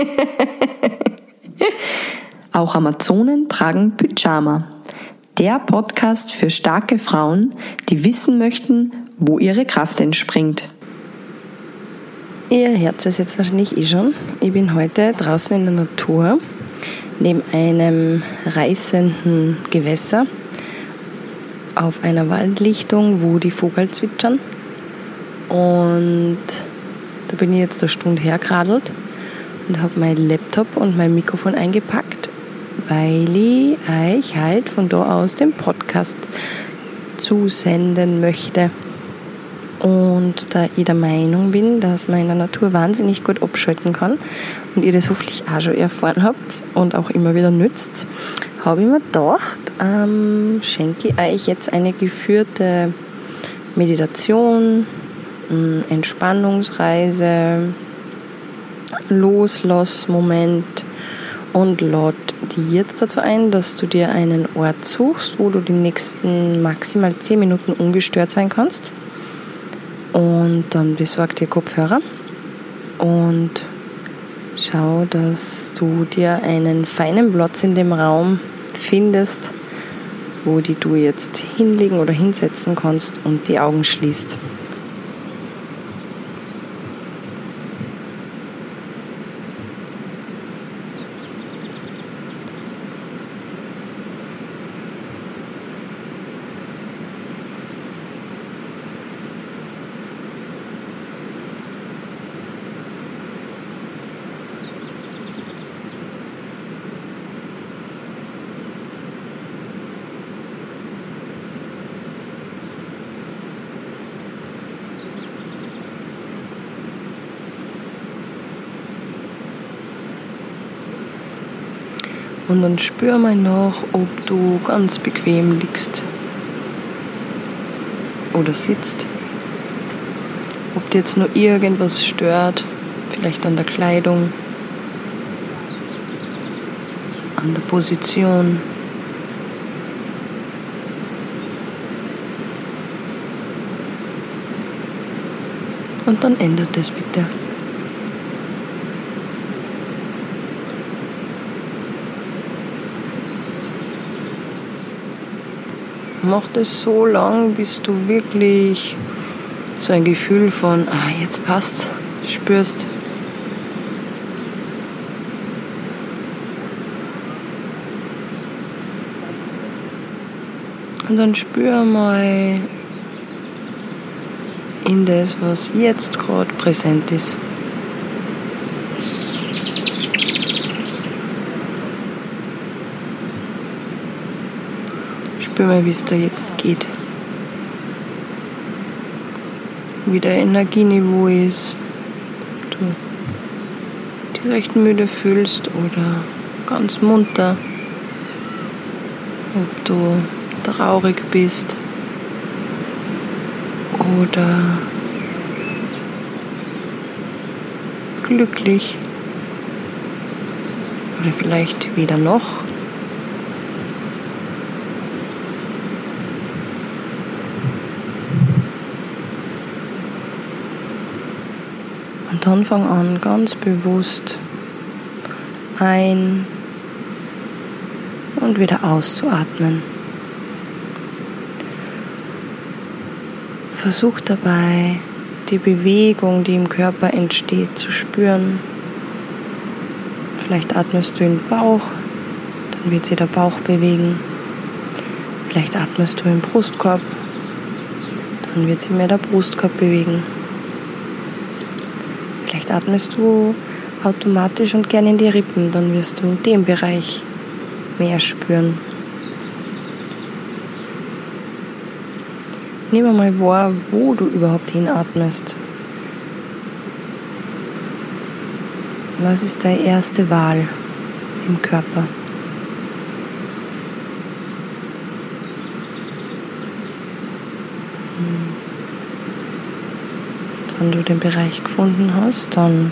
Auch Amazonen tragen Pyjama. Der Podcast für starke Frauen, die wissen möchten, wo ihre Kraft entspringt. Ihr Herz ist jetzt wahrscheinlich eh schon. Ich bin heute draußen in der Natur neben einem reißenden Gewässer auf einer Waldlichtung, wo die Vogel zwitschern. Und da bin ich jetzt eine Stunde hergeradelt und habe mein Laptop und mein Mikrofon eingepackt, weil ich euch halt von da aus den Podcast zusenden möchte. Und da ich der Meinung bin, dass man in der Natur wahnsinnig gut abschalten kann und ihr das hoffentlich auch schon erfahren habt und auch immer wieder nützt, habe ich mir gedacht, ähm, schenke ich euch jetzt eine geführte Meditation, Entspannungsreise, Loslassmoment und lade die jetzt dazu ein, dass du dir einen Ort suchst, wo du die nächsten maximal 10 Minuten ungestört sein kannst. Und dann besorg dir Kopfhörer und schau, dass du dir einen feinen Platz in dem Raum findest, wo die du jetzt hinlegen oder hinsetzen kannst und die Augen schließt. Und dann spür mal nach, ob du ganz bequem liegst oder sitzt. Ob dir jetzt nur irgendwas stört, vielleicht an der Kleidung, an der Position. Und dann ändert es bitte. Mach das so lang, bis du wirklich so ein Gefühl von, ah, jetzt passt's, spürst. Und dann spür mal in das, was jetzt gerade präsent ist. Spür mal, wie es da jetzt geht. Wie der Energieniveau ist. Ob du dich recht müde fühlst oder ganz munter. Ob du traurig bist oder glücklich oder vielleicht weder noch. Und dann fang an, ganz bewusst ein und wieder auszuatmen. Versuch dabei, die Bewegung, die im Körper entsteht, zu spüren. Vielleicht atmest du in den Bauch, dann wird sich der Bauch bewegen. Vielleicht atmest du im Brustkorb, dann wird sich mehr der Brustkorb bewegen. Atmest du automatisch und gerne in die Rippen, dann wirst du den Bereich mehr spüren. Nimm mal wahr, wo du überhaupt hinatmest. Was ist deine erste Wahl im Körper? Wenn du den Bereich gefunden hast, dann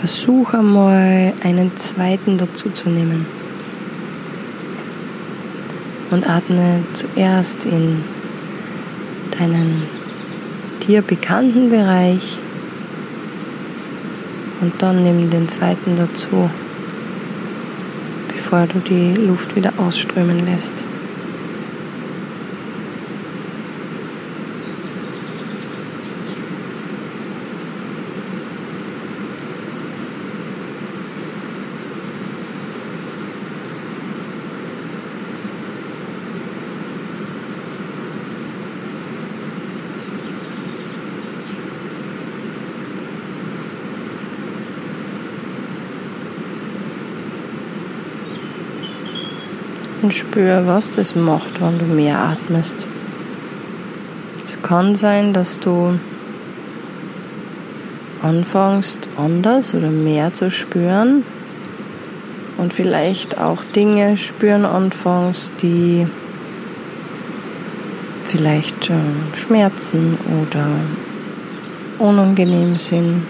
versuch einmal einen zweiten dazu zu nehmen. Und atme zuerst in deinen dir bekannten Bereich Und dann nimm den zweiten dazu, bevor du die Luft wieder ausströmen lässt. Und spür, was das macht, wenn du mehr atmest. Es kann sein, dass du anfängst anders oder mehr zu spüren und vielleicht auch Dinge spüren anfängst, die vielleicht äh, schmerzen oder unangenehm sind.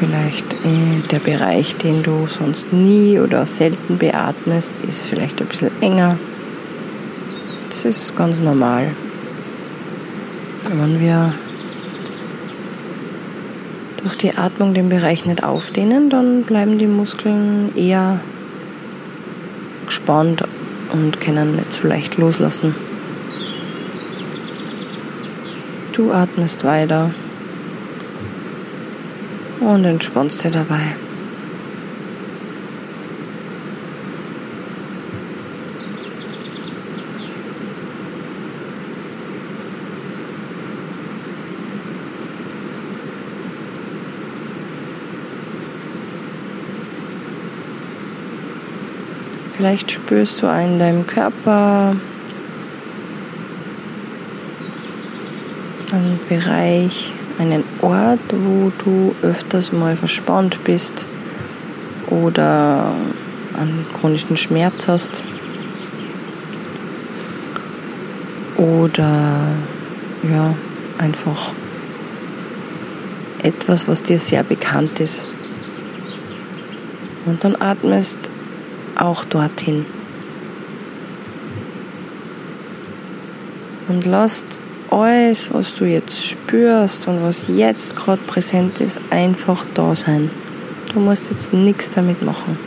Vielleicht äh, der Bereich, den du sonst nie oder selten beatmest, ist vielleicht ein bisschen enger. Das ist ganz normal. Wenn wir durch die Atmung den Bereich nicht aufdehnen, dann bleiben die Muskeln eher gespannt und können nicht so leicht loslassen. Du atmest weiter und entspannst dir dabei. Vielleicht spürst du einen in deinem Körper, einen Bereich, Ort, wo du öfters mal verspannt bist oder einen chronischen Schmerz hast oder ja, einfach etwas, was dir sehr bekannt ist. Und dann atmest auch dorthin. Und lasst alles, was du jetzt spürst und was jetzt gerade präsent ist, einfach da sein. Du musst jetzt nichts damit machen.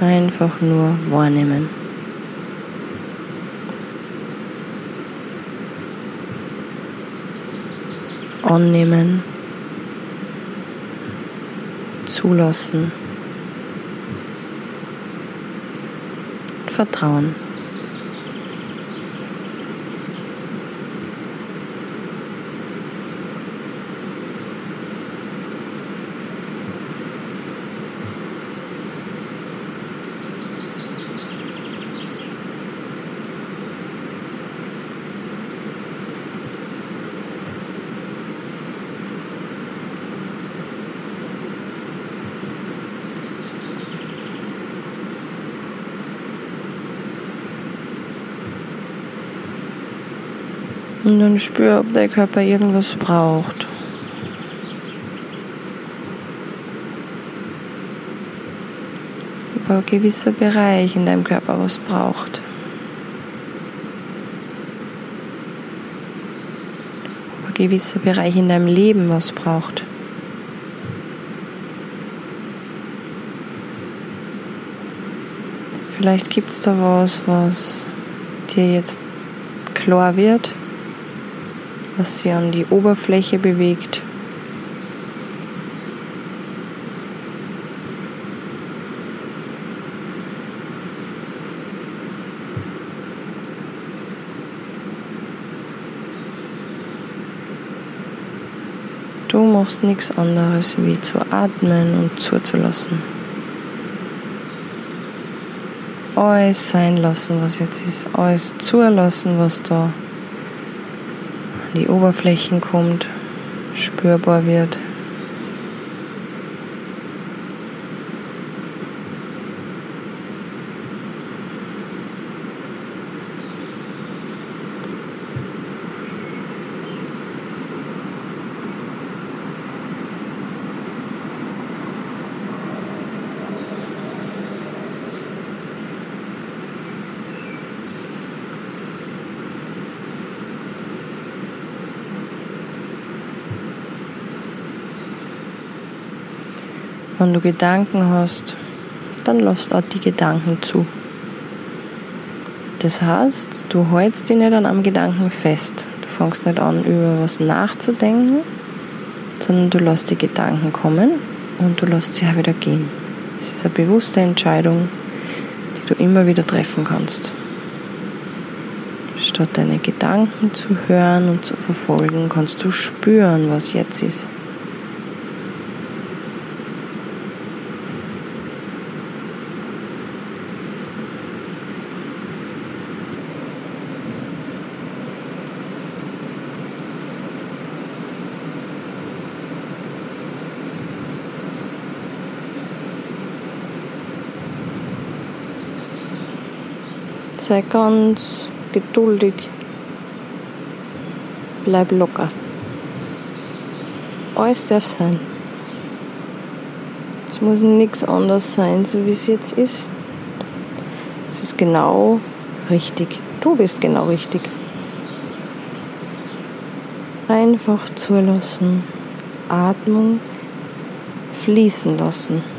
Einfach nur wahrnehmen. Annehmen. Zulassen. Vertrauen. Und dann spür, ob der Körper irgendwas braucht. Ob ein gewisser Bereich in deinem Körper was braucht. Ob ein gewisser Bereich in deinem Leben was braucht. Vielleicht gibt es da was, was dir jetzt klar wird was sie an die Oberfläche bewegt. Du machst nichts anderes wie zu atmen und zuzulassen. Alles sein lassen, was jetzt ist. Alles zulassen, was da die Oberflächen kommt, spürbar wird. Wenn du Gedanken hast, dann lass auch die Gedanken zu. Das heißt, du hältst dich nicht an einem Gedanken fest. Du fängst nicht an, über was nachzudenken, sondern du lässt die Gedanken kommen und du lässt sie auch wieder gehen. Es ist eine bewusste Entscheidung, die du immer wieder treffen kannst. Statt deine Gedanken zu hören und zu verfolgen, kannst du spüren, was jetzt ist. Sei ganz geduldig. Bleib locker. Alles darf sein. Es muss nichts anderes sein, so wie es jetzt ist. Es ist genau richtig. Du bist genau richtig. Einfach zulassen. Atmung fließen lassen.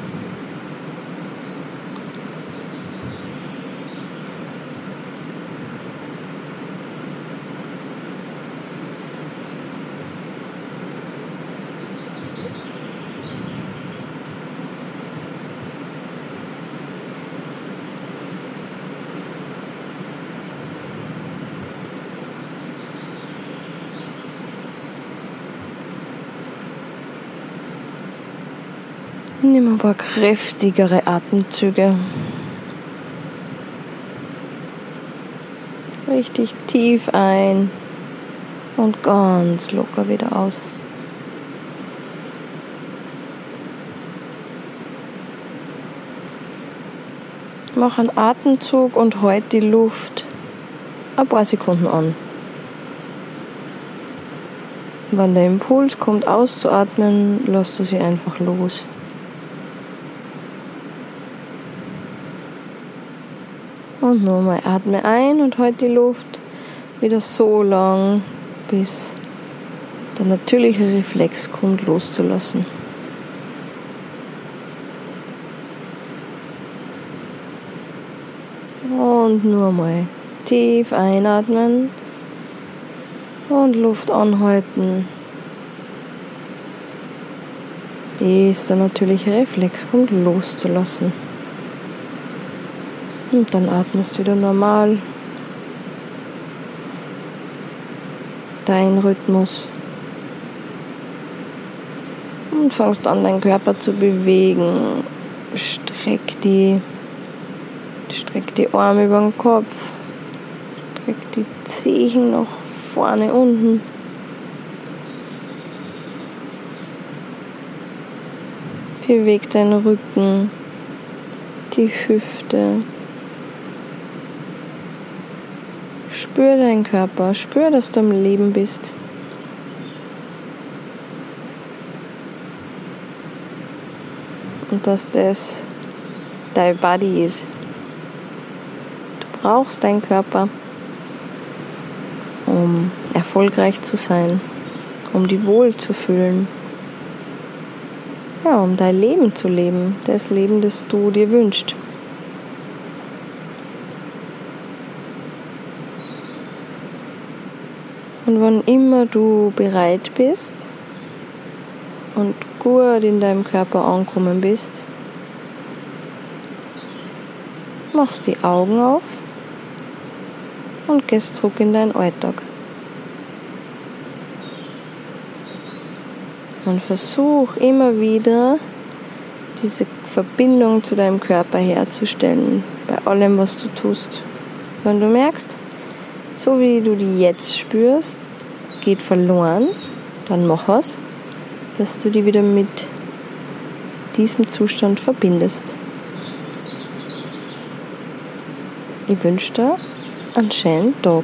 Nimm ein paar kräftigere Atemzüge. Richtig tief ein und ganz locker wieder aus. Mach einen Atemzug und halt die Luft ein paar Sekunden an. Wenn der Impuls kommt auszuatmen, lässt du sie einfach los. Und nochmal atme ein und halt die Luft wieder so lang, bis der natürliche Reflex kommt, loszulassen. Und nur mal tief einatmen und Luft anhalten, bis der natürliche Reflex kommt, loszulassen. Und dann atmest wieder normal. Dein Rhythmus. Und fängst an, deinen Körper zu bewegen. Streck die, streck die Arme über den Kopf. Streck die Zehen nach vorne, unten. Beweg deinen Rücken, die Hüfte. Spür deinen Körper, spür, dass du am Leben bist. Und dass das dein Body ist. Du brauchst deinen Körper, um erfolgreich zu sein, um dich wohl zu fühlen. Ja, um dein Leben zu leben, das Leben, das du dir wünschst. Und wann immer du bereit bist und gut in deinem Körper angekommen bist, machst die Augen auf und gehst zurück in deinen Alltag. Und versuch immer wieder diese Verbindung zu deinem Körper herzustellen, bei allem, was du tust. Wenn du merkst, so wie du die jetzt spürst, geht verloren, dann mach was, dass du die wieder mit diesem Zustand verbindest. Ich wünsche dir einen schönen Tag.